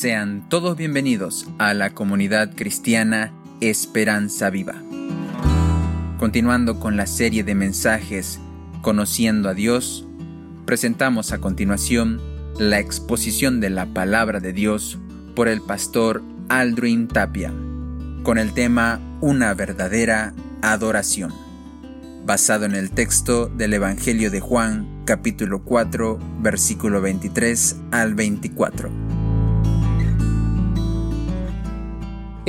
Sean todos bienvenidos a la comunidad cristiana Esperanza Viva. Continuando con la serie de mensajes Conociendo a Dios, presentamos a continuación la exposición de la palabra de Dios por el pastor Aldrin Tapia, con el tema Una verdadera adoración, basado en el texto del Evangelio de Juan, capítulo 4, versículo 23 al 24.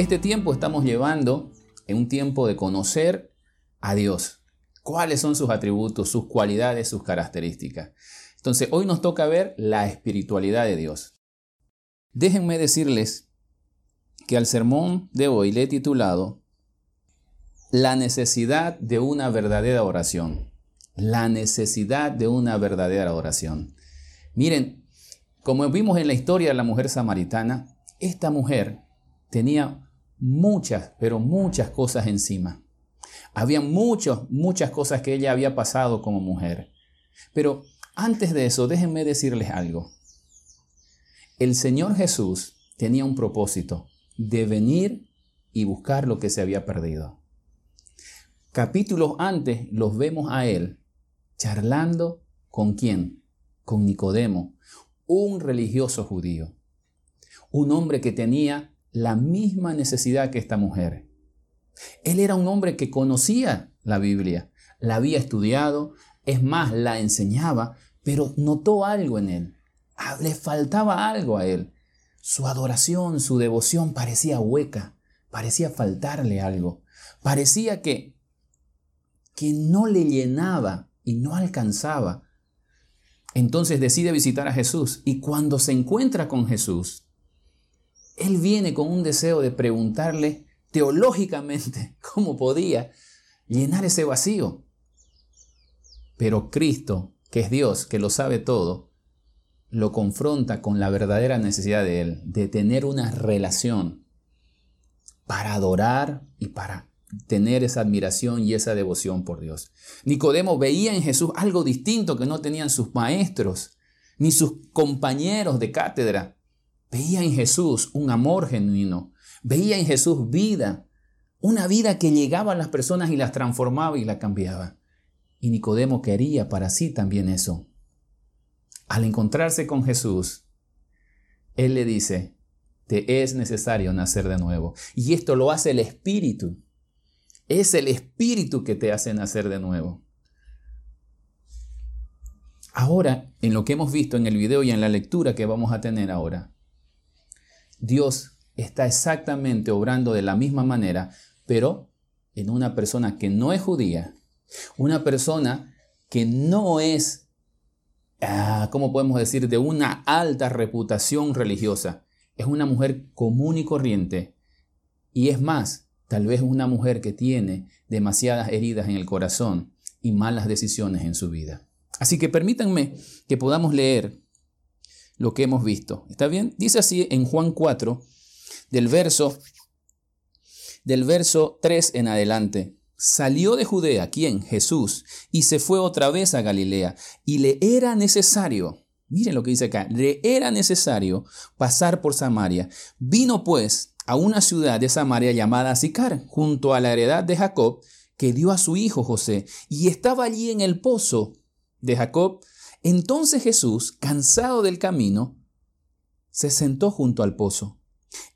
Este tiempo estamos llevando en un tiempo de conocer a Dios. ¿Cuáles son sus atributos, sus cualidades, sus características? Entonces, hoy nos toca ver la espiritualidad de Dios. Déjenme decirles que al sermón de hoy le he titulado La necesidad de una verdadera oración. La necesidad de una verdadera oración. Miren, como vimos en la historia de la mujer samaritana, esta mujer tenía muchas, pero muchas cosas encima. Había muchas, muchas cosas que ella había pasado como mujer. Pero antes de eso, déjenme decirles algo. El Señor Jesús tenía un propósito de venir y buscar lo que se había perdido. Capítulos antes los vemos a Él charlando con quién? Con Nicodemo, un religioso judío, un hombre que tenía la misma necesidad que esta mujer. Él era un hombre que conocía la Biblia, la había estudiado, es más, la enseñaba, pero notó algo en él. Ah, le faltaba algo a él. Su adoración, su devoción parecía hueca, parecía faltarle algo. Parecía que, que no le llenaba y no alcanzaba. Entonces decide visitar a Jesús y cuando se encuentra con Jesús, él viene con un deseo de preguntarle teológicamente cómo podía llenar ese vacío. Pero Cristo, que es Dios, que lo sabe todo, lo confronta con la verdadera necesidad de Él, de tener una relación para adorar y para tener esa admiración y esa devoción por Dios. Nicodemo veía en Jesús algo distinto que no tenían sus maestros ni sus compañeros de cátedra. Veía en Jesús un amor genuino, veía en Jesús vida, una vida que llegaba a las personas y las transformaba y las cambiaba. Y Nicodemo quería para sí también eso. Al encontrarse con Jesús, Él le dice, te es necesario nacer de nuevo. Y esto lo hace el Espíritu. Es el Espíritu que te hace nacer de nuevo. Ahora, en lo que hemos visto en el video y en la lectura que vamos a tener ahora, Dios está exactamente obrando de la misma manera, pero en una persona que no es judía, una persona que no es, ah, ¿cómo podemos decir?, de una alta reputación religiosa. Es una mujer común y corriente. Y es más, tal vez una mujer que tiene demasiadas heridas en el corazón y malas decisiones en su vida. Así que permítanme que podamos leer lo que hemos visto. ¿Está bien? Dice así en Juan 4, del verso, del verso 3 en adelante. Salió de Judea, ¿quién? Jesús, y se fue otra vez a Galilea, y le era necesario, miren lo que dice acá, le era necesario pasar por Samaria. Vino pues a una ciudad de Samaria llamada Sicar, junto a la heredad de Jacob, que dio a su hijo José, y estaba allí en el pozo de Jacob entonces Jesús, cansado del camino, se sentó junto al pozo.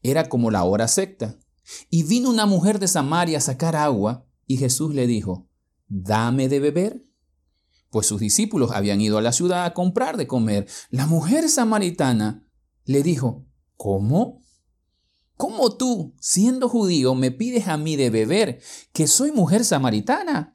Era como la hora secta. Y vino una mujer de Samaria a sacar agua, y Jesús le dijo, Dame de beber. Pues sus discípulos habían ido a la ciudad a comprar de comer. La mujer samaritana le dijo, ¿Cómo? ¿Cómo tú, siendo judío, me pides a mí de beber, que soy mujer samaritana?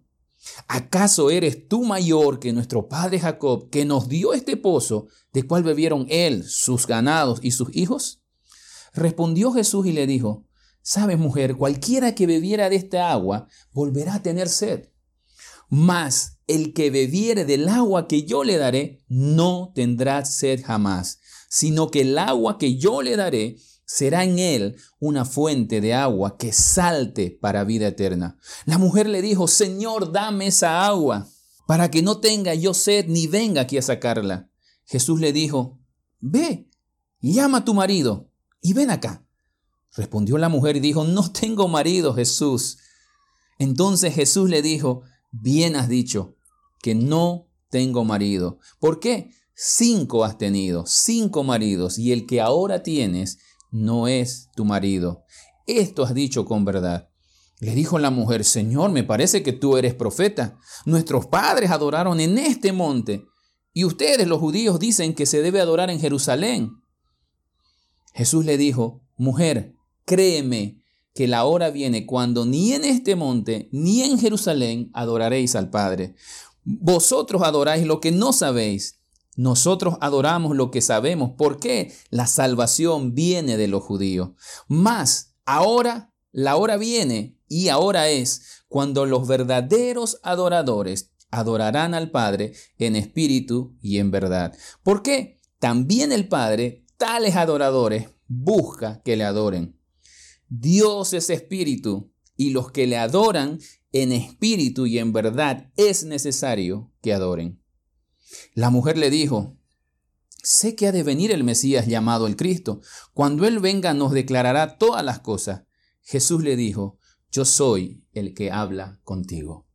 ¿Acaso eres tú mayor que nuestro padre Jacob, que nos dio este pozo, de cual bebieron él, sus ganados y sus hijos? Respondió Jesús y le dijo, Sabes, mujer, cualquiera que bebiera de esta agua volverá a tener sed. Mas el que bebiere del agua que yo le daré no tendrá sed jamás, sino que el agua que yo le daré será en él una fuente de agua que salte para vida eterna. La mujer le dijo, Señor, dame esa agua para que no tenga yo sed ni venga aquí a sacarla. Jesús le dijo, Ve, llama a tu marido y ven acá. Respondió la mujer y dijo, No tengo marido, Jesús. Entonces Jesús le dijo, Bien has dicho que no tengo marido. ¿Por qué? Cinco has tenido, cinco maridos, y el que ahora tienes no es tu marido. Esto has dicho con verdad. Le dijo la mujer, Señor, me parece que tú eres profeta. Nuestros padres adoraron en este monte, y ustedes los judíos dicen que se debe adorar en Jerusalén. Jesús le dijo, Mujer, créeme que la hora viene cuando ni en este monte ni en Jerusalén adoraréis al Padre. Vosotros adoráis lo que no sabéis. Nosotros adoramos lo que sabemos. ¿Por qué? La salvación viene de los judíos. Mas ahora, la hora viene y ahora es cuando los verdaderos adoradores adorarán al Padre en espíritu y en verdad. ¿Por qué? También el Padre, tales adoradores, busca que le adoren. Dios es espíritu y los que le adoran en espíritu y en verdad es necesario que adoren. La mujer le dijo, sé que ha de venir el Mesías llamado el Cristo. Cuando Él venga nos declarará todas las cosas. Jesús le dijo, yo soy el que habla contigo.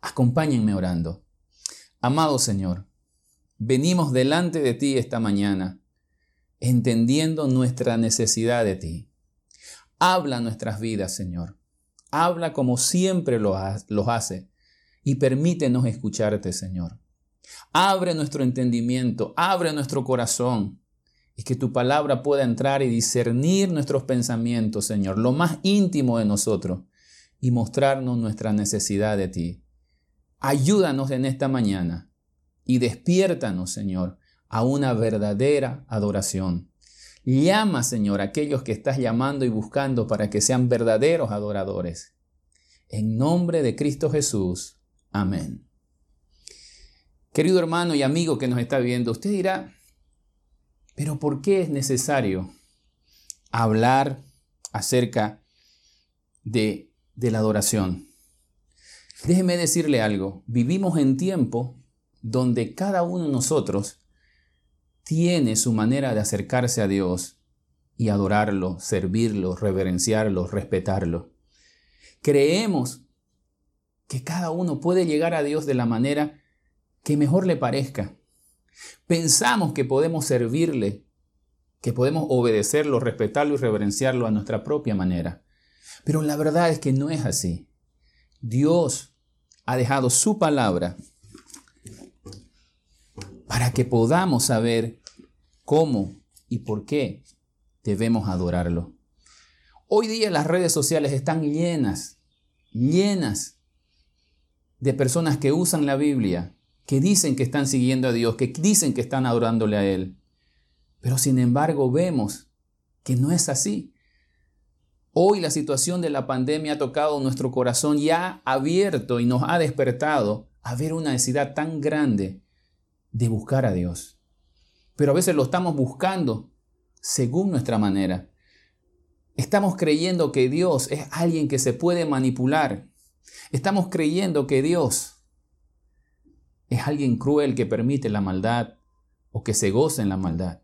Acompáñenme orando. Amado Señor, venimos delante de ti esta mañana, entendiendo nuestra necesidad de ti. Habla nuestras vidas, Señor. Habla como siempre lo, hace y permítenos escucharte, Señor. Abre nuestro entendimiento, abre nuestro corazón y que tu palabra pueda entrar y discernir nuestros pensamientos, Señor, lo más íntimo de nosotros y mostrarnos nuestra necesidad de ti. Ayúdanos en esta mañana y despiértanos, Señor, a una verdadera adoración. Llama, Señor, a aquellos que estás llamando y buscando para que sean verdaderos adoradores. En nombre de Cristo Jesús. Amén. Querido hermano y amigo que nos está viendo, usted dirá, pero ¿por qué es necesario hablar acerca de, de la adoración? Déjeme decirle algo, vivimos en tiempo donde cada uno de nosotros tiene su manera de acercarse a Dios y adorarlo, servirlo, reverenciarlo, respetarlo. Creemos que cada uno puede llegar a Dios de la manera que mejor le parezca. Pensamos que podemos servirle, que podemos obedecerlo, respetarlo y reverenciarlo a nuestra propia manera. Pero la verdad es que no es así. Dios ha dejado su palabra para que podamos saber cómo y por qué debemos adorarlo. Hoy día las redes sociales están llenas, llenas de personas que usan la Biblia, que dicen que están siguiendo a Dios, que dicen que están adorándole a Él. Pero sin embargo vemos que no es así. Hoy la situación de la pandemia ha tocado nuestro corazón y ha abierto y nos ha despertado a ver una necesidad tan grande de buscar a Dios pero a veces lo estamos buscando según nuestra manera. Estamos creyendo que Dios es alguien que se puede manipular. Estamos creyendo que Dios es alguien cruel que permite la maldad o que se goza en la maldad.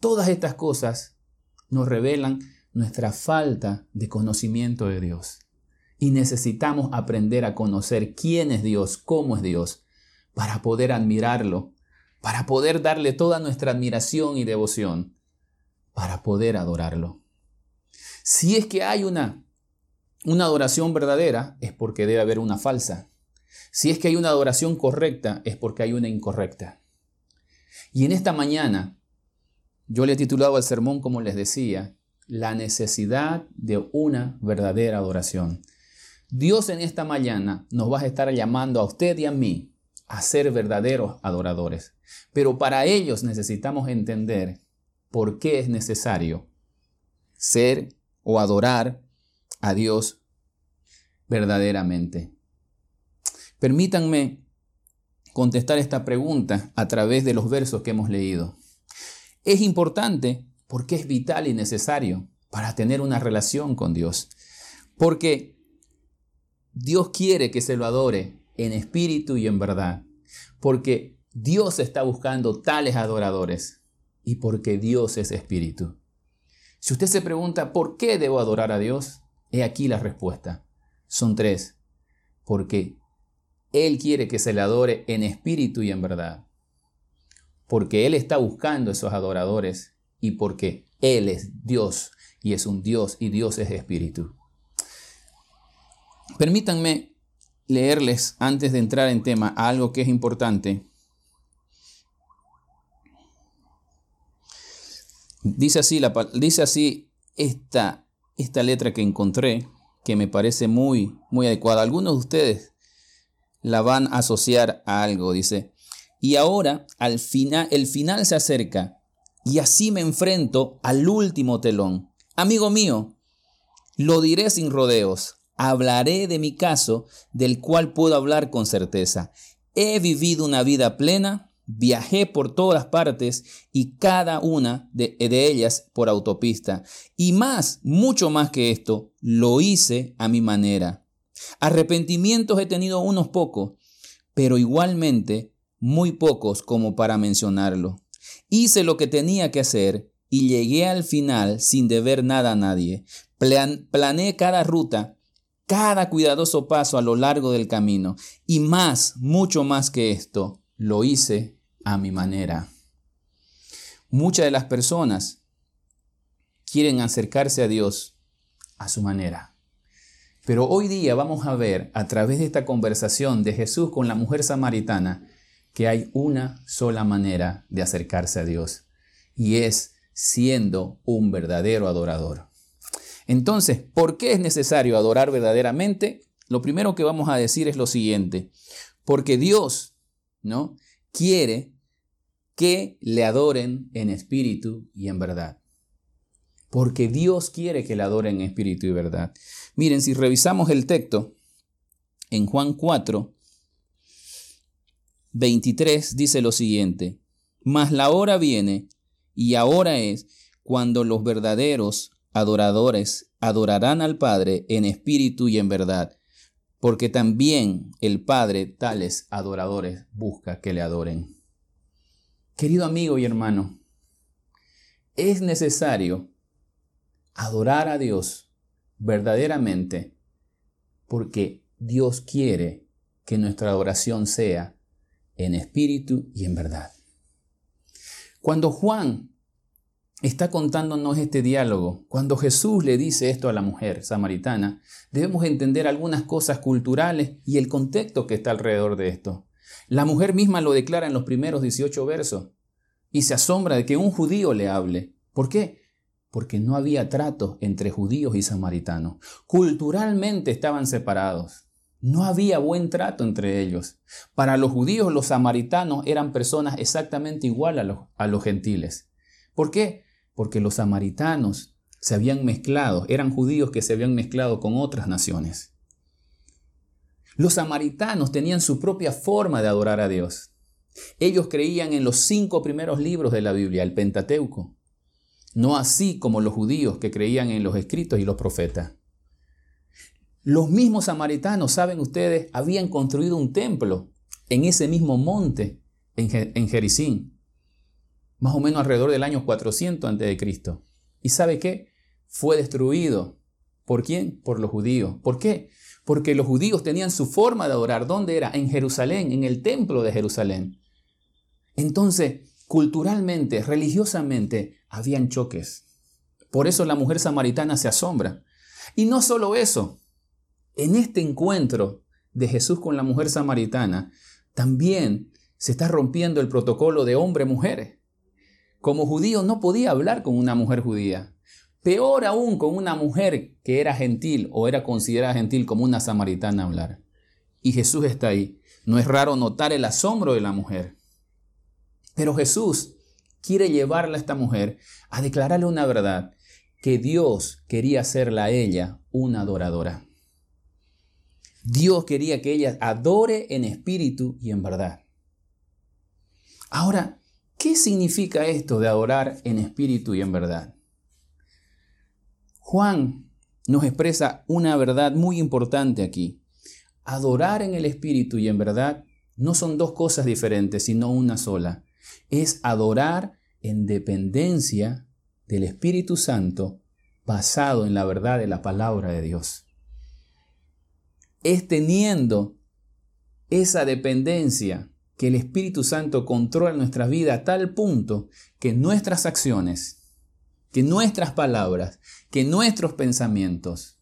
Todas estas cosas nos revelan nuestra falta de conocimiento de Dios. Y necesitamos aprender a conocer quién es Dios, cómo es Dios, para poder admirarlo para poder darle toda nuestra admiración y devoción, para poder adorarlo. Si es que hay una, una adoración verdadera, es porque debe haber una falsa. Si es que hay una adoración correcta, es porque hay una incorrecta. Y en esta mañana, yo le he titulado al sermón, como les decía, la necesidad de una verdadera adoración. Dios en esta mañana nos va a estar llamando a usted y a mí a ser verdaderos adoradores. Pero para ellos necesitamos entender por qué es necesario ser o adorar a Dios verdaderamente? Permítanme contestar esta pregunta a través de los versos que hemos leído. Es importante porque es vital y necesario para tener una relación con Dios. Porque Dios quiere que se lo adore en espíritu y en verdad. Porque Dios está buscando tales adoradores y porque Dios es espíritu. Si usted se pregunta, ¿por qué debo adorar a Dios? He aquí la respuesta. Son tres. Porque Él quiere que se le adore en espíritu y en verdad. Porque Él está buscando esos adoradores y porque Él es Dios y es un Dios y Dios es espíritu. Permítanme leerles antes de entrar en tema algo que es importante. Dice así, la, dice así esta, esta letra que encontré, que me parece muy, muy adecuada. Algunos de ustedes la van a asociar a algo, dice. Y ahora al final, el final se acerca y así me enfrento al último telón. Amigo mío, lo diré sin rodeos, hablaré de mi caso del cual puedo hablar con certeza. He vivido una vida plena, viajé por todas partes y cada una de, de, ellas por autopista. Y más, mucho más que esto, lo hice a mi manera. Arrepentimientos he tenido unos pocos, pero igualmente muy pocos como para mencionarlo. Hice lo que tenía que hacer y llegué al final sin deber nada a nadie. planeé cada ruta, cada cuidadoso paso a lo largo del camino. Y más, mucho más que esto, lo hice a mi manera. Muchas de las personas quieren acercarse a Dios a su manera. Pero hoy día vamos a ver a través de esta conversación de Jesús con la mujer samaritana que hay una sola manera de acercarse a Dios y es siendo un verdadero adorador. Entonces, ¿por qué es necesario adorar verdaderamente? Lo primero que vamos a decir es lo siguiente, porque Dios, ¿no? quiere que le adoren en espíritu y en verdad. Porque Dios quiere que le adoren en espíritu y verdad. Miren, si revisamos el texto en Juan 4, 23 dice lo siguiente, mas la hora viene y ahora es cuando los verdaderos adoradores adorarán al Padre en espíritu y en verdad, porque también el Padre tales adoradores busca que le adoren. Querido amigo y hermano, es necesario adorar a Dios verdaderamente porque Dios quiere que nuestra adoración sea en espíritu y en verdad. Cuando Juan está contándonos este diálogo, cuando Jesús le dice esto a la mujer samaritana, debemos entender algunas cosas culturales y el contexto que está alrededor de esto. La mujer misma lo declara en los primeros 18 versos y se asombra de que un judío le hable. ¿Por qué? Porque no había trato entre judíos y samaritanos. Culturalmente estaban separados. No había buen trato entre ellos. Para los judíos, los samaritanos eran personas exactamente igual a los, a los gentiles. ¿Por qué? Porque los samaritanos se habían mezclado, eran judíos que se habían mezclado con otras naciones. Los samaritanos tenían su propia forma de adorar a Dios. Ellos creían en los cinco primeros libros de la Biblia, el Pentateuco, no así como los judíos que creían en los escritos y los profetas. Los mismos samaritanos, saben ustedes, habían construido un templo en ese mismo monte, en, Jericín, más o menos alrededor del año 400 a.C. ¿Y sabe qué? Fue destruido. ¿Por quién? Por los judíos. ¿Por qué? Porque los judíos tenían su forma de adorar. ¿Dónde era? En Jerusalén, en el templo de Jerusalén. Entonces, culturalmente, religiosamente, habían choques. Por eso la mujer samaritana se asombra. Y no solo eso, en este encuentro de Jesús con la mujer samaritana, también se está rompiendo el protocolo de hombre-mujer. Como judío no podía hablar con una mujer judía. Peor aún con una mujer que era gentil o era considerada gentil como una samaritana hablar. Y Jesús está ahí. No es raro notar el asombro de la mujer. Pero Jesús quiere llevarle a esta mujer a declararle una verdad. que Dios quería hacerla a ella una adoradora. Dios quería que ella adore en espíritu y en verdad. Ahora, ¿qué significa esto de adorar en espíritu y en verdad? Juan nos expresa una verdad muy importante aquí. Adorar en el espíritu y en verdad no son dos cosas diferentes, sino una sola. Es adorar en dependencia del Espíritu Santo basado en la verdad de la palabra de Dios. Es teniendo esa dependencia que el Espíritu Santo controla nuestra vida a tal punto que nuestras acciones, que nuestras palabras, que nuestros pensamientos,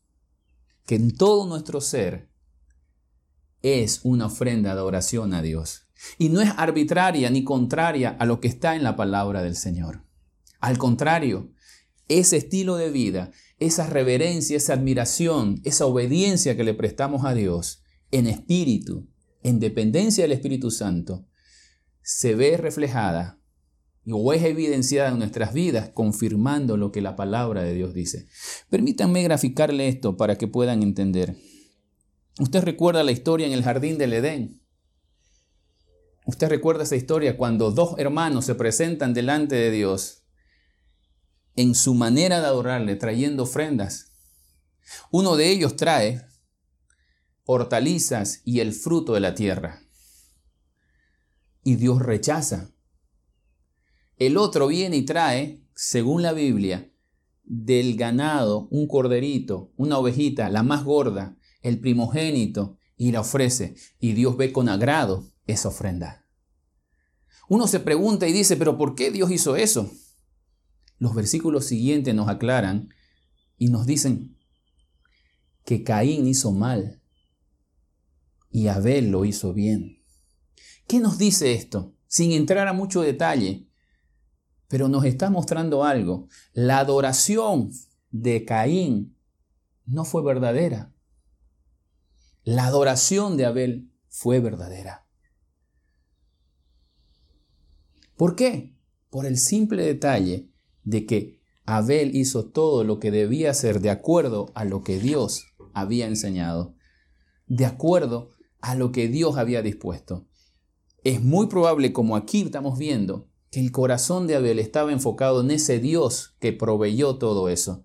que en todo nuestro ser es una ofrenda de oración a Dios. Y no es arbitraria ni contraria a lo que está en la palabra del Señor. Al contrario, ese estilo de vida, esa reverencia, esa admiración, esa obediencia que le prestamos a Dios en espíritu, en dependencia del Espíritu Santo, se ve reflejada o es evidenciada en nuestras vidas, confirmando lo que la palabra de Dios dice. Permítanme graficarle esto para que puedan entender. Usted recuerda la historia en el jardín del Edén. Usted recuerda esa historia cuando dos hermanos se presentan delante de Dios en su manera de adorarle, trayendo ofrendas. Uno de ellos trae hortalizas y el fruto de la tierra. Y Dios rechaza. El otro viene y trae, según la Biblia, del ganado un corderito, una ovejita, la más gorda, el primogénito y la ofrece. Y Dios ve con agrado esa ofrenda. Uno se pregunta y dice, pero ¿por qué Dios hizo eso? Los versículos siguientes nos aclaran y nos dicen que Caín hizo mal y Abel lo hizo bien. ¿Qué nos dice esto? Sin entrar a mucho detalle, pero nos está mostrando algo. La adoración de Caín no fue verdadera. La adoración de Abel fue verdadera. ¿Por qué? Por el simple detalle de que Abel hizo todo lo que debía hacer de acuerdo a lo que Dios había enseñado, de acuerdo a lo que Dios había dispuesto. Es muy probable, como aquí estamos viendo, que el corazón de Abel estaba enfocado en ese Dios que proveyó todo eso.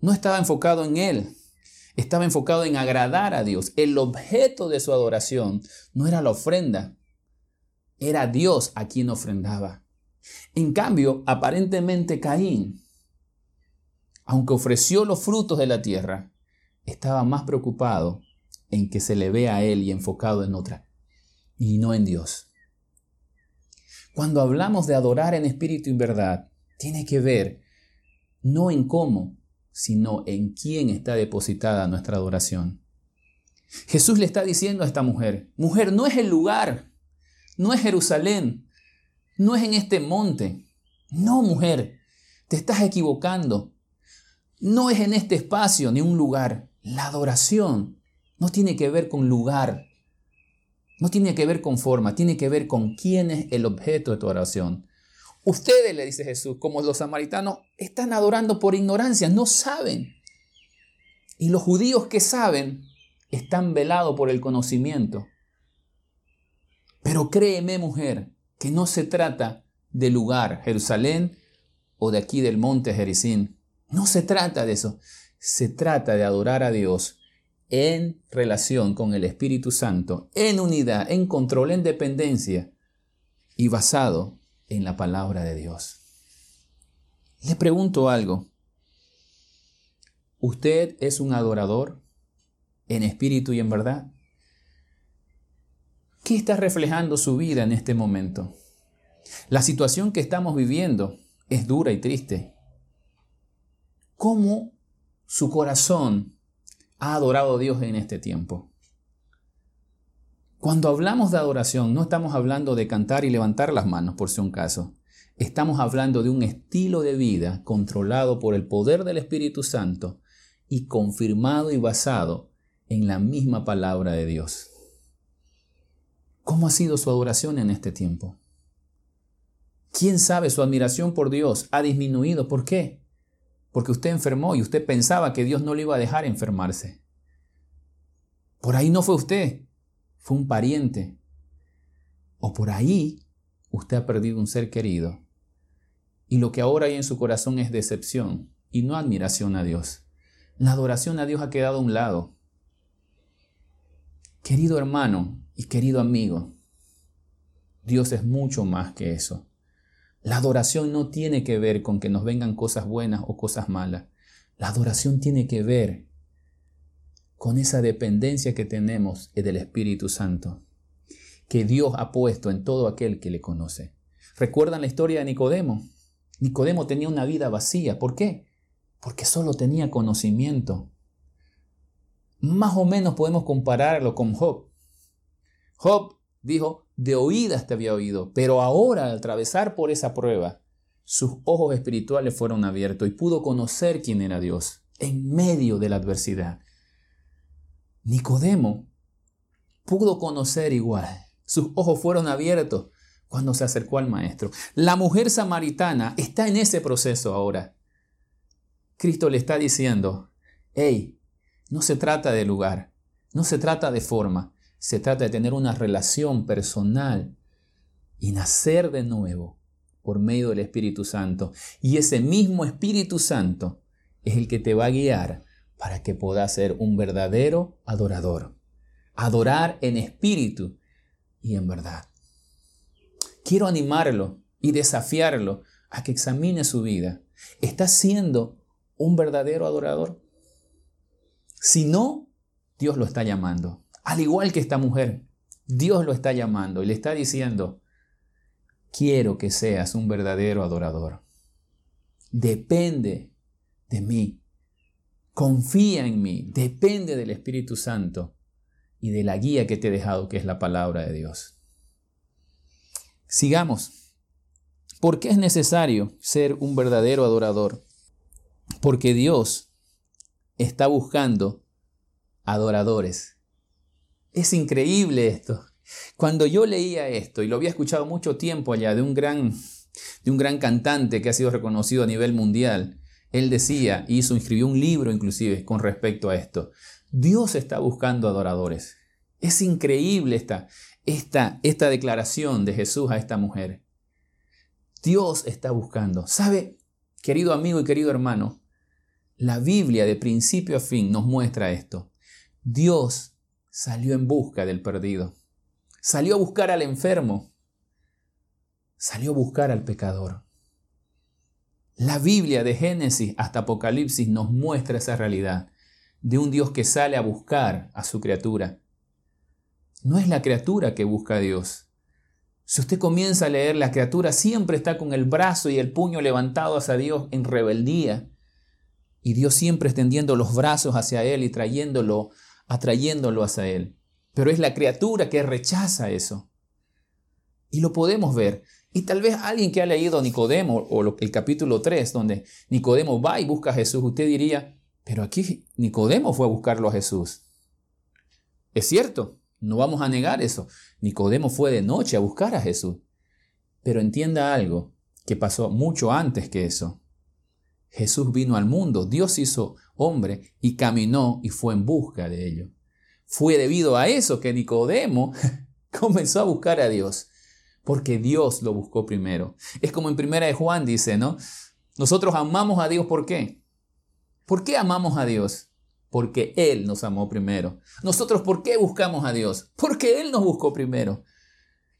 No estaba enfocado en él, estaba enfocado en agradar a Dios. El objeto de su adoración no era la ofrenda, era Dios a quien ofrendaba. En cambio, aparentemente Caín, aunque ofreció los frutos de la tierra, estaba más preocupado en que se le vea a él y enfocado en otra, y no en Dios. Cuando hablamos de adorar en espíritu y verdad, tiene que ver no en cómo, sino en quién está depositada nuestra adoración. Jesús le está diciendo a esta mujer, mujer, no es el lugar, no es Jerusalén, no es en este monte. No, mujer, te estás equivocando. No es en este espacio ni un lugar. La adoración no tiene que ver con lugar, no tiene que ver con forma, tiene que ver con quién es el objeto de tu oración. Ustedes, le dice Jesús, como los samaritanos, están adorando por ignorancia, no saben. Y los judíos que saben están velados por el conocimiento. Pero créeme, mujer, que no se trata de lugar, Jerusalén o de aquí del monte Jericín. No se trata de eso. Se trata de adorar a Dios en relación con el Espíritu Santo, en unidad, en control, en dependencia y basado en la palabra de Dios. Le pregunto algo. ¿Usted es un adorador en espíritu y en verdad? ¿Qué está reflejando su vida en este momento? La situación que estamos viviendo es dura y triste. ¿Cómo su corazón ha adorado a Dios en este tiempo? Cuando hablamos de adoración, no estamos hablando de cantar y levantar las manos, por si un caso. Estamos hablando de un estilo de vida controlado por el poder del Espíritu Santo y confirmado y basado en la misma palabra de Dios. ¿Cómo ha sido su adoración en este tiempo? ¿Quién sabe su admiración por Dios ha disminuido? ¿Por qué? porque usted enfermó y usted pensaba que Dios no le iba a dejar enfermarse. Por ahí no fue usted, fue un pariente. O por ahí usted ha perdido un ser querido. Y lo que ahora hay en su corazón es decepción y no admiración a Dios. La adoración a Dios ha quedado a un lado. Querido hermano y querido amigo, Dios es mucho más que eso. La adoración no tiene que ver con que nos vengan cosas buenas o cosas malas. La adoración tiene que ver con esa dependencia que tenemos del Espíritu Santo, que Dios ha puesto en todo aquel que le conoce. ¿Recuerdan la historia de Nicodemo? Nicodemo tenía una vida vacía. ¿Por qué? Porque solo tenía conocimiento. Más o menos podemos compararlo con Job. Job dijo, de oídas te había oído, pero ahora al atravesar por esa prueba, sus ojos espirituales fueron abiertos y pudo conocer quién era Dios en medio de la adversidad. Nicodemo pudo conocer igual. Sus ojos fueron abiertos cuando se acercó al maestro. La mujer samaritana está en ese proceso ahora. Cristo le está diciendo, hey, no se trata de lugar, no se trata de forma, se trata de tener una relación personal y nacer de nuevo por medio del Espíritu Santo. Y ese mismo Espíritu Santo es el que te va a guiar para que puedas ser un verdadero adorador. Adorar en espíritu y en verdad. Quiero animarlo y desafiarlo a que examine su vida. ¿Está siendo un verdadero adorador? Si no, Dios lo está llamando. Al igual que esta mujer, Dios lo está llamando y le está diciendo, quiero que seas un verdadero adorador. Depende de mí. Confía en mí. Depende del Espíritu Santo y de la guía que te he dejado, que es la palabra de Dios. Sigamos. ¿Por qué es necesario ser un verdadero adorador? Porque Dios está buscando adoradores es increíble esto. Cuando yo leía esto, y lo había escuchado mucho tiempo allá de un gran, de un gran cantante que ha sido reconocido a nivel mundial, él decía, hizo, escribió un libro inclusive con respecto a esto. Dios está buscando adoradores. Es increíble esta, esta, esta declaración de Jesús a esta mujer. Dios está buscando. ¿Sabe, querido amigo y querido hermano? La Biblia de principio a fin nos muestra esto. Dios salió en busca del perdido. Salió a buscar al enfermo. Salió a buscar al pecador. La Biblia de Génesis hasta Apocalipsis nos muestra esa realidad de un Dios que sale a buscar a su criatura. No es la criatura que busca a Dios. Si usted comienza a leer, la criatura siempre está con el brazo y el puño levantado hacia Dios en rebeldía. Y Dios siempre extendiendo los brazos hacia Él y trayéndolo atrayéndolo hacia Él. Pero es la criatura que rechaza eso. Y lo podemos ver. Y tal vez alguien que ha leído Nicodemo o el capítulo 3, donde Nicodemo va y busca a Jesús, usted diría, pero aquí Nicodemo fue a buscarlo a Jesús. Es cierto, no vamos a negar eso. Nicodemo fue de noche a buscar a Jesús. Pero entienda algo que pasó mucho antes que eso. Jesús vino al mundo, Dios hizo hombre y caminó y fue en busca de ello. Fue debido a eso que Nicodemo comenzó a buscar a Dios, porque Dios lo buscó primero. Es como en primera de Juan dice, ¿no? Nosotros amamos a Dios ¿por qué? ¿Por qué amamos a Dios? Porque Él nos amó primero. Nosotros ¿por qué buscamos a Dios? Porque Él nos buscó primero.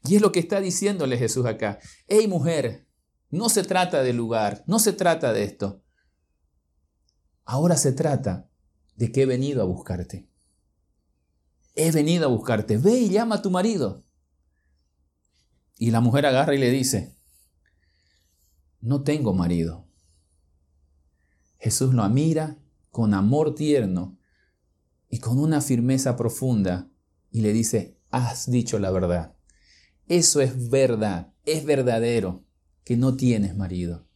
Y es lo que está diciéndole Jesús acá. Hey mujer, no se trata de lugar, no se trata de esto. Ahora se trata de que he venido a buscarte. He venido a buscarte. Ve y llama a tu marido. Y la mujer agarra y le dice, no tengo marido. Jesús lo mira con amor tierno y con una firmeza profunda y le dice, has dicho la verdad. Eso es verdad, es verdadero que no tienes marido,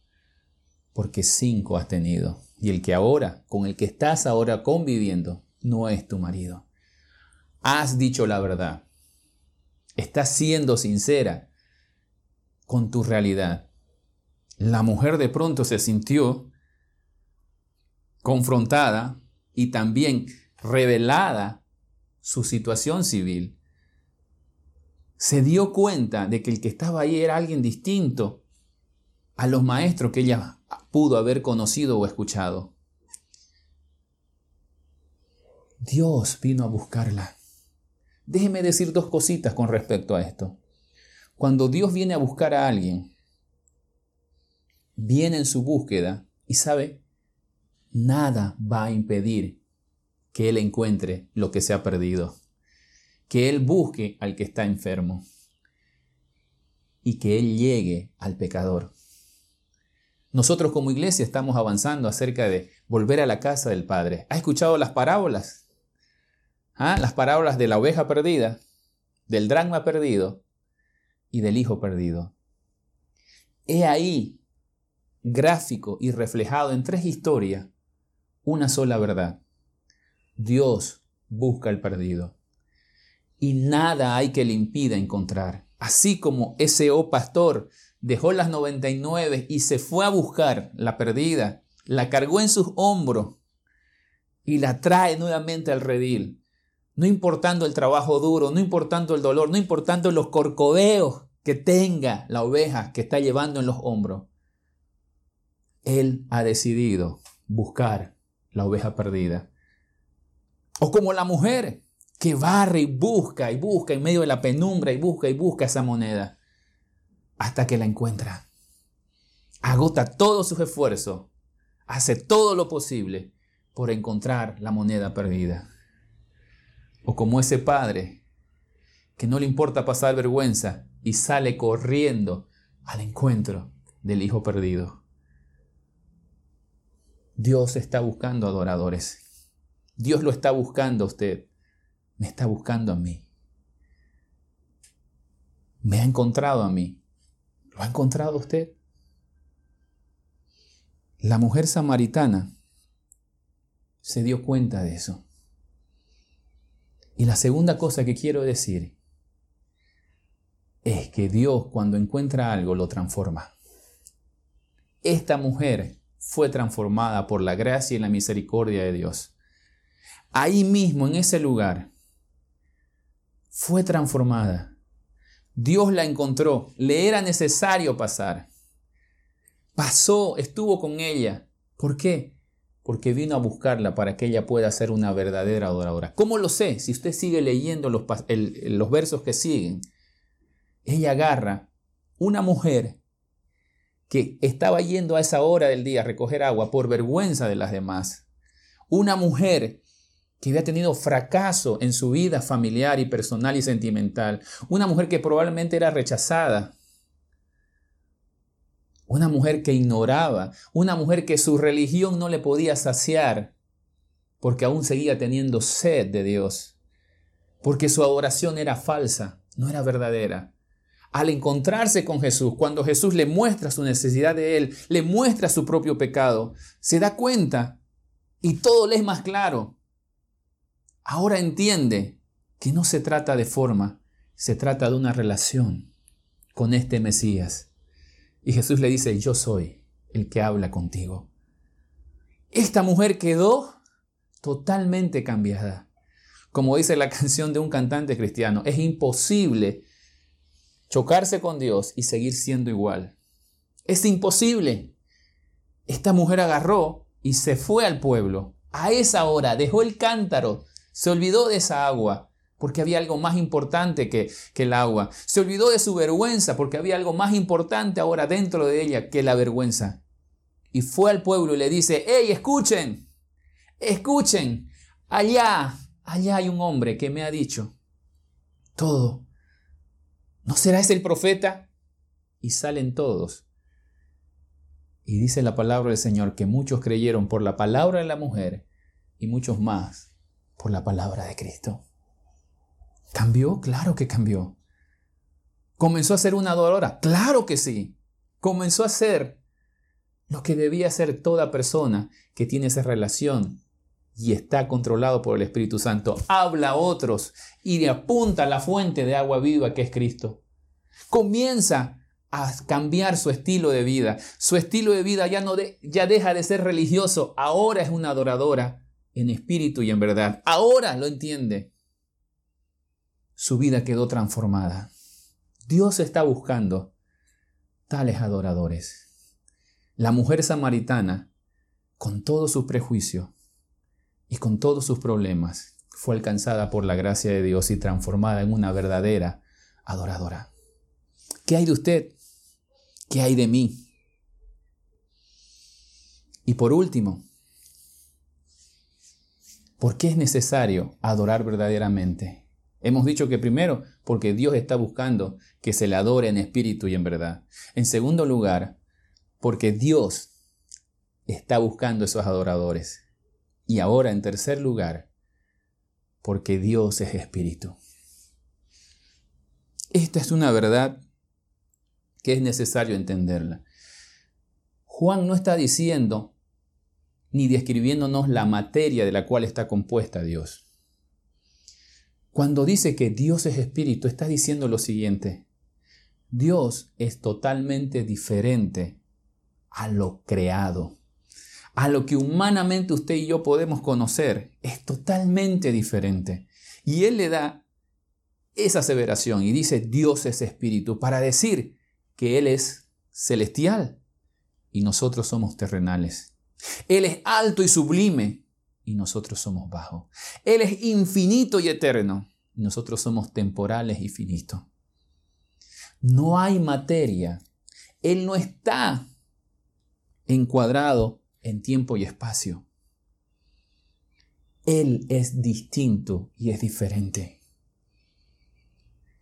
porque cinco has tenido y el que ahora, con el que estás ahora conviviendo, no es tu marido. Has dicho la verdad. Estás siendo sincera con tu realidad. La mujer de pronto se sintió confrontada y también revelada su situación civil, se dio cuenta de que el que estaba ahí era alguien distinto a los maestros que ella pudo haber conocido o escuchado. Dios vino a buscarla. Déjeme decir dos cositas con respecto a esto. Cuando Dios viene a buscar a alguien, viene en su búsqueda y sabe, nada va a impedir que Él encuentre lo que se ha perdido, que Él busque al que está enfermo y que Él llegue al pecador. Nosotros como iglesia estamos avanzando acerca de volver a la casa del Padre. ¿Ha escuchado las parábolas? ¿Ah? Las parábolas de la oveja perdida, del dragma perdido y del hijo perdido. He ahí, gráfico y reflejado en tres historias, una sola verdad. Dios busca el perdido. Y nada hay que le impida encontrar. Así como ese oh pastor dejó las 99 y se fue a buscar la perdida, la cargó en sus hombros y la trae nuevamente al redil. No importando el trabajo duro, no importando el dolor, no importando los corcoveos que tenga la oveja que está llevando en los hombros. Él ha decidido buscar la oveja perdida. O como la mujer que barre y busca y busca en medio de la penumbra y busca y busca esa moneda hasta que la encuentra. Agota todos sus esfuerzos, hace todo lo posible por encontrar la moneda perdida. O como ese padre que no le importa pasar vergüenza y sale corriendo al encuentro del hijo perdido. Dios está buscando adoradores. Dios lo está buscando a usted. Me está buscando a mí. Me ha encontrado a mí. ¿Lo ha encontrado usted? La mujer samaritana se dio cuenta de eso. Y la segunda cosa que quiero decir es que Dios cuando encuentra algo lo transforma. Esta mujer fue transformada por la gracia y la misericordia de Dios ahí mismo, en ese lugar, fue transformada. Dios la encontró, le era necesario pasar. Pasó, estuvo con ella. ¿Por qué? Porque vino a buscarla para que ella pueda ser una verdadera adoradora. ¿Cómo lo sé? Si usted sigue leyendo los, los versos que siguen, ella agarra una mujer que estaba yendo a esa hora del día a recoger agua por vergüenza de las demás. Una mujer que había tenido fracaso en su vida familiar y personal y sentimental. Una mujer que probablemente era rechazada. Una mujer que ignoraba. Una mujer que su religión no le podía saciar porque aún seguía teniendo sed de Dios. Porque su adoración era falsa, no era verdadera. Al encontrarse con Jesús, cuando Jesús le muestra su necesidad de Él, le muestra su propio pecado, se da cuenta y todo le es más claro ahora entiende que no se trata de forma, se trata de una relación con este Mesías. Y Jesús le dice, yo soy el que habla contigo. Esta mujer quedó totalmente cambiada. Como dice la canción de un cantante cristiano, es imposible chocarse con Dios y seguir siendo igual. Es imposible. Esta mujer agarró y se fue al pueblo. A esa hora dejó el cántaro, se olvidó de esa agua porque había algo más importante que, que, el agua. Se olvidó de su vergüenza porque había algo más importante ahora dentro de ella que la vergüenza. Y fue al pueblo y le dice, hey, escuchen, escuchen, allá, allá hay un hombre que me ha dicho todo. ¿No será ese el profeta? Y salen todos. Y dice la palabra del Señor que muchos creyeron por la palabra de la mujer y muchos más por la palabra de Cristo. ¿Cambió? Claro que cambió. ¿Comenzó a ser una adoradora? Claro que sí. Comenzó a ser lo que debía ser toda persona que tiene esa relación y está controlado por el Espíritu Santo. Habla a otros y le apunta a la fuente de agua viva que es Cristo. Comienza a cambiar su estilo de vida. Su estilo de vida ya, no ya deja de ser religioso, ahora es una adoradora en espíritu y en verdad. Ahora lo entiende. Su vida quedó transformada. Dios está buscando tales adoradores. La mujer samaritana, con todo su prejuicio y con todos sus problemas, fue alcanzada por la gracia de Dios y transformada en una verdadera adoradora. ¿Qué hay de usted? ¿Qué hay de mí? Y por último, ¿por qué es necesario adorar verdaderamente? Hemos dicho que primero, porque Dios está buscando que se le adore en espíritu y en verdad. En segundo lugar, porque Dios está buscando esos adoradores. Y ahora, en tercer lugar, porque Dios es espíritu. Esta es una verdad que es necesario entenderla. Juan no está diciendo ni describiéndonos la materia de la cual está compuesta Dios. Cuando dice que Dios es espíritu, está diciendo lo siguiente. Dios es totalmente diferente a lo creado. A lo que humanamente usted y yo podemos conocer, es totalmente diferente. Y Él le da esa aseveración y dice Dios es espíritu para decir que Él es celestial y nosotros somos terrenales. Él es alto y sublime y nosotros somos bajos. Él es infinito y eterno y nosotros somos temporales y finitos. No hay materia. Él no está encuadrado en tiempo y espacio. Él es distinto y es diferente.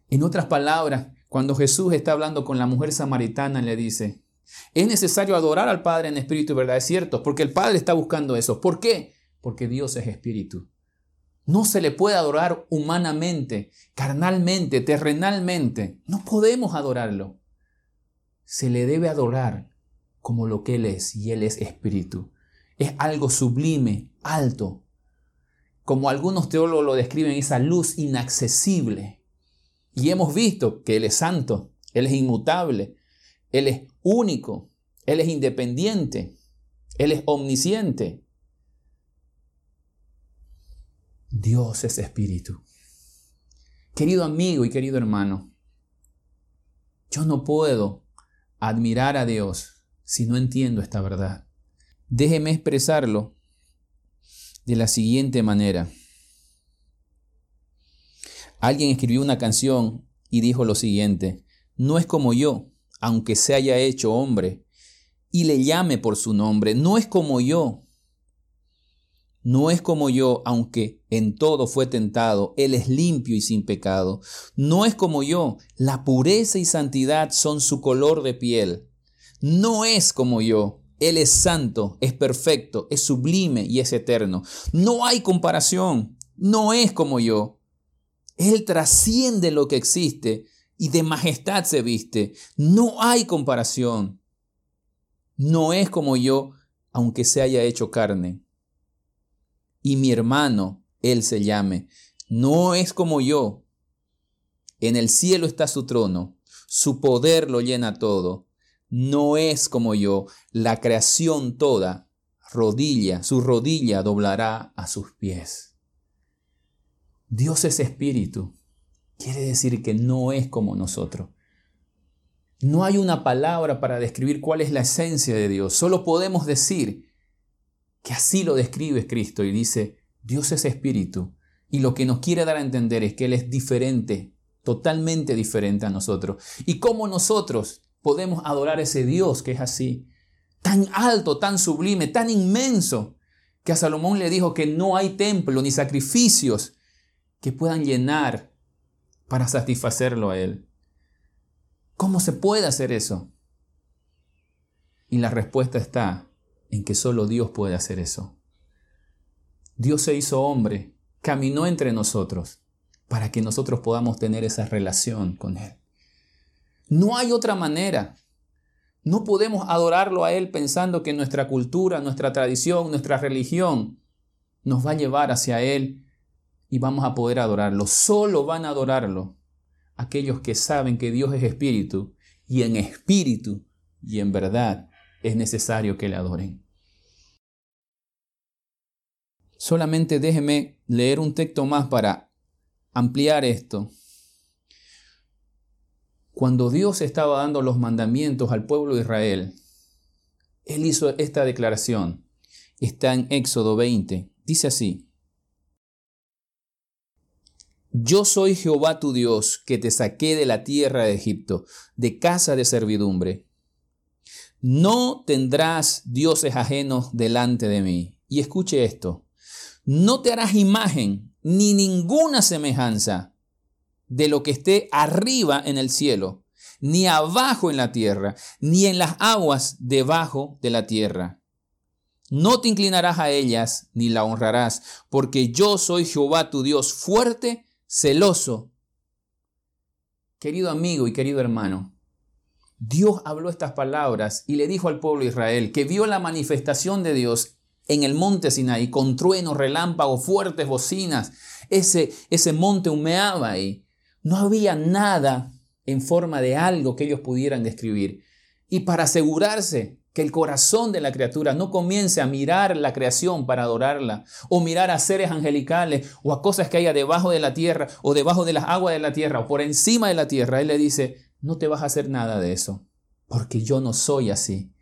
En otras palabras, cuando Jesús está hablando con la mujer samaritana, le dice, es necesario adorar al Padre en espíritu y verdad. Es cierto, porque el Padre está buscando eso. ¿Por qué? Porque Dios es espíritu. No se le puede adorar humanamente, carnalmente, terrenalmente. No podemos adorarlo. Se le debe adorar como lo que Él es, y Él es espíritu. Es algo sublime, alto. Como algunos teólogos lo describen, esa luz inaccesible y hemos visto que Él es santo, Él es inmutable, Él es único, Él es independiente, Él es omnisciente. Dios es espíritu. Querido amigo y querido hermano, yo no puedo admirar a Dios si no entiendo esta verdad. Déjeme expresarlo de la siguiente manera. Alguien escribió una canción y dijo lo siguiente, no es como yo, aunque se haya hecho hombre, y le llame por su nombre, no es como yo, no es como yo, aunque en todo fue tentado, Él es limpio y sin pecado. No es como yo, la pureza y santidad son su color de piel. No es como yo, Él es santo, es perfecto, es sublime y es eterno. No hay comparación, no es como yo. Él trasciende lo que existe y de majestad se viste. No hay comparación. No es como yo, aunque se haya hecho carne. Y mi hermano, Él se llame. No es como yo. En el cielo está su trono. Su poder lo llena todo. No es como yo. La creación toda, rodilla, su rodilla doblará a sus pies. Dios es espíritu. Quiere decir que no es como nosotros. No hay una palabra para describir cuál es la esencia de Dios. Solo podemos decir que así lo describe Cristo y dice, Dios es espíritu. Y lo que nos quiere dar a entender es que Él es diferente, totalmente diferente a nosotros. Y cómo nosotros podemos adorar a ese Dios que es así, tan alto, tan sublime, tan inmenso, que a Salomón le dijo que no hay templo ni sacrificios que puedan llenar para satisfacerlo a Él. ¿Cómo se puede hacer eso? Y la respuesta está en que solo Dios puede hacer eso. Dios se hizo hombre, caminó entre nosotros para que nosotros podamos tener esa relación con Él. No hay otra manera. No podemos adorarlo a Él pensando que nuestra cultura, nuestra tradición, nuestra religión nos va a llevar hacia Él y vamos a poder adorarlo. Solo van a adorarlo aquellos que saben que Dios es espíritu y en espíritu y en verdad es necesario que le adoren. Solamente déjeme leer un texto más para ampliar esto. Cuando Dios estaba dando los mandamientos al pueblo de Israel, Él hizo esta declaración. Está en Éxodo 20. Dice así. Yo soy Jehová tu Dios, que te saqué de la tierra de Egipto, de casa de servidumbre. No tendrás dioses ajenos delante de mí. Y escuche esto. No te harás imagen ni ninguna semejanza de lo que esté arriba en el cielo, ni abajo en la tierra, ni en las aguas debajo de la tierra. No te inclinarás a ellas, ni la honrarás, porque yo soy Jehová tu Dios fuerte celoso. Querido amigo y querido hermano, Dios habló estas palabras y le dijo al pueblo de Israel que vio la manifestación de Dios en el monte Sinaí con truenos, relámpagos, fuertes bocinas. Ese, ese monte humeaba ahí. No había nada en forma de algo que ellos pudieran describir. Y para asegurarse que el corazón de la criatura no comience a mirar la creación para adorarla, o mirar a seres angelicales, o a cosas que haya debajo de la tierra, o debajo de las aguas de la tierra, o por encima de la tierra. Él le dice, no te vas a hacer nada de eso, porque yo no soy así,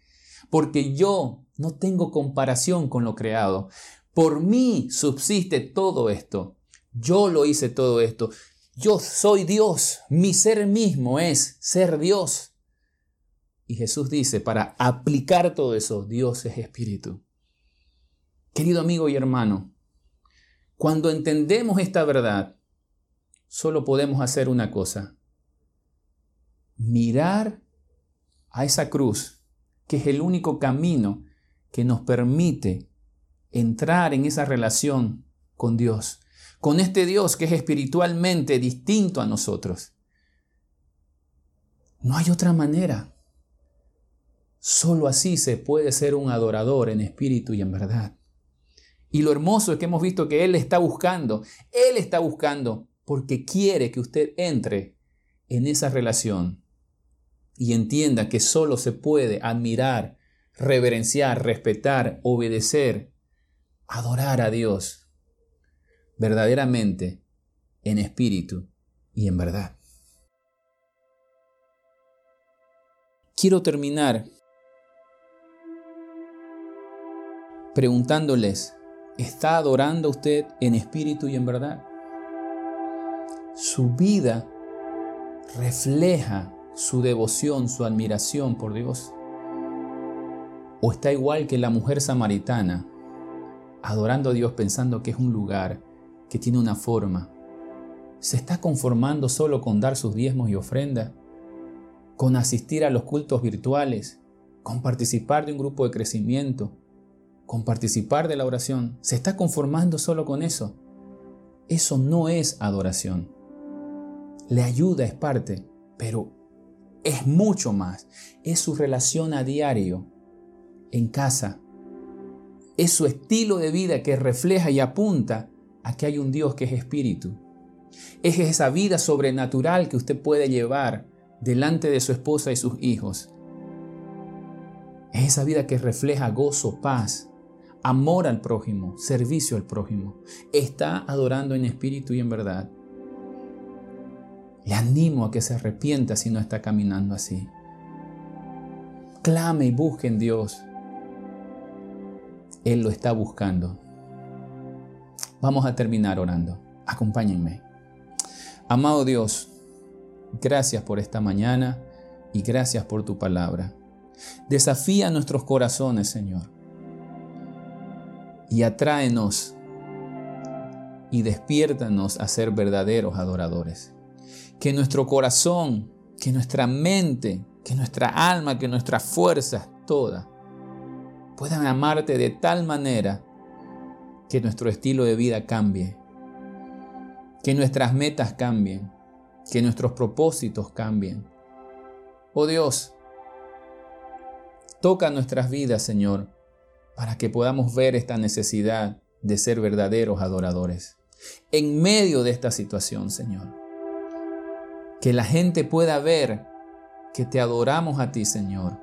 porque yo no tengo comparación con lo creado. Por mí subsiste todo esto. Yo lo hice todo esto. Yo soy Dios. Mi ser mismo es ser Dios. Y Jesús dice, para aplicar todo eso, Dios es espíritu. Querido amigo y hermano, cuando entendemos esta verdad, solo podemos hacer una cosa, mirar a esa cruz, que es el único camino que nos permite entrar en esa relación con Dios, con este Dios que es espiritualmente distinto a nosotros. No hay otra manera. Solo así se puede ser un adorador en espíritu y en verdad. Y lo hermoso es que hemos visto que Él está buscando, Él está buscando porque quiere que usted entre en esa relación y entienda que solo se puede admirar, reverenciar, respetar, obedecer, adorar a Dios verdaderamente en espíritu y en verdad. Quiero terminar preguntándoles, ¿está adorando usted en espíritu y en verdad? Su vida refleja su devoción, su admiración por Dios. ¿O está igual que la mujer samaritana, adorando a Dios pensando que es un lugar, que tiene una forma? ¿Se está conformando solo con dar sus diezmos y ofrendas? ¿Con asistir a los cultos virtuales? ¿Con participar de un grupo de crecimiento? Con participar de la oración, se está conformando solo con eso. Eso no es adoración. Le ayuda, es parte, pero es mucho más. Es su relación a diario, en casa. Es su estilo de vida que refleja y apunta a que hay un Dios que es espíritu. Es esa vida sobrenatural que usted puede llevar delante de su esposa y sus hijos. Es esa vida que refleja gozo, paz, amor al prójimo, servicio al prójimo. Está adorando en espíritu y en verdad. Le animo a que se arrepienta si no está caminando así. Clame y busque en Dios. Él lo está buscando. Vamos a terminar orando. Acompáñenme. Amado Dios, gracias por esta mañana y gracias por tu palabra. Desafía nuestros corazones, Señor y atráenos y despiértanos a ser verdaderos adoradores. Que nuestro corazón, que nuestra mente, que nuestra alma, que nuestras fuerzas, todas, puedan amarte de tal manera que nuestro estilo de vida cambie, que nuestras metas cambien, que nuestros propósitos cambien. Oh Dios, toca nuestras vidas, Señor, para que podamos ver esta necesidad de ser verdaderos adoradores. En medio de esta situación, Señor. Que la gente pueda ver que te adoramos a ti, Señor,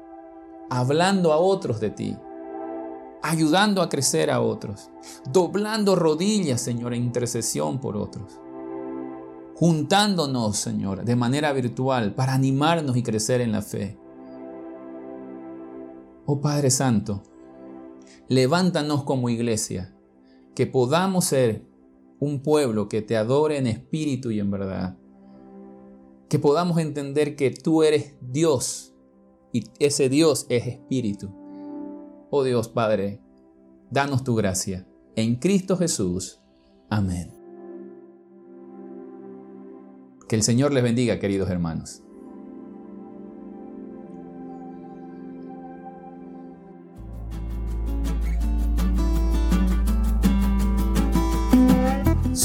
hablando a otros de ti, ayudando a crecer a otros, doblando rodillas, Señor, en intercesión por otros, juntándonos, Señor, de manera virtual para animarnos y crecer en la fe. Oh Padre Santo, levántanos como iglesia, que podamos ser un pueblo que te adore en espíritu y en verdad. Que podamos entender que tú eres Dios y ese Dios es espíritu. Oh Dios Padre, danos tu gracia. En Cristo Jesús. Amén. Que el Señor les bendiga, queridos hermanos.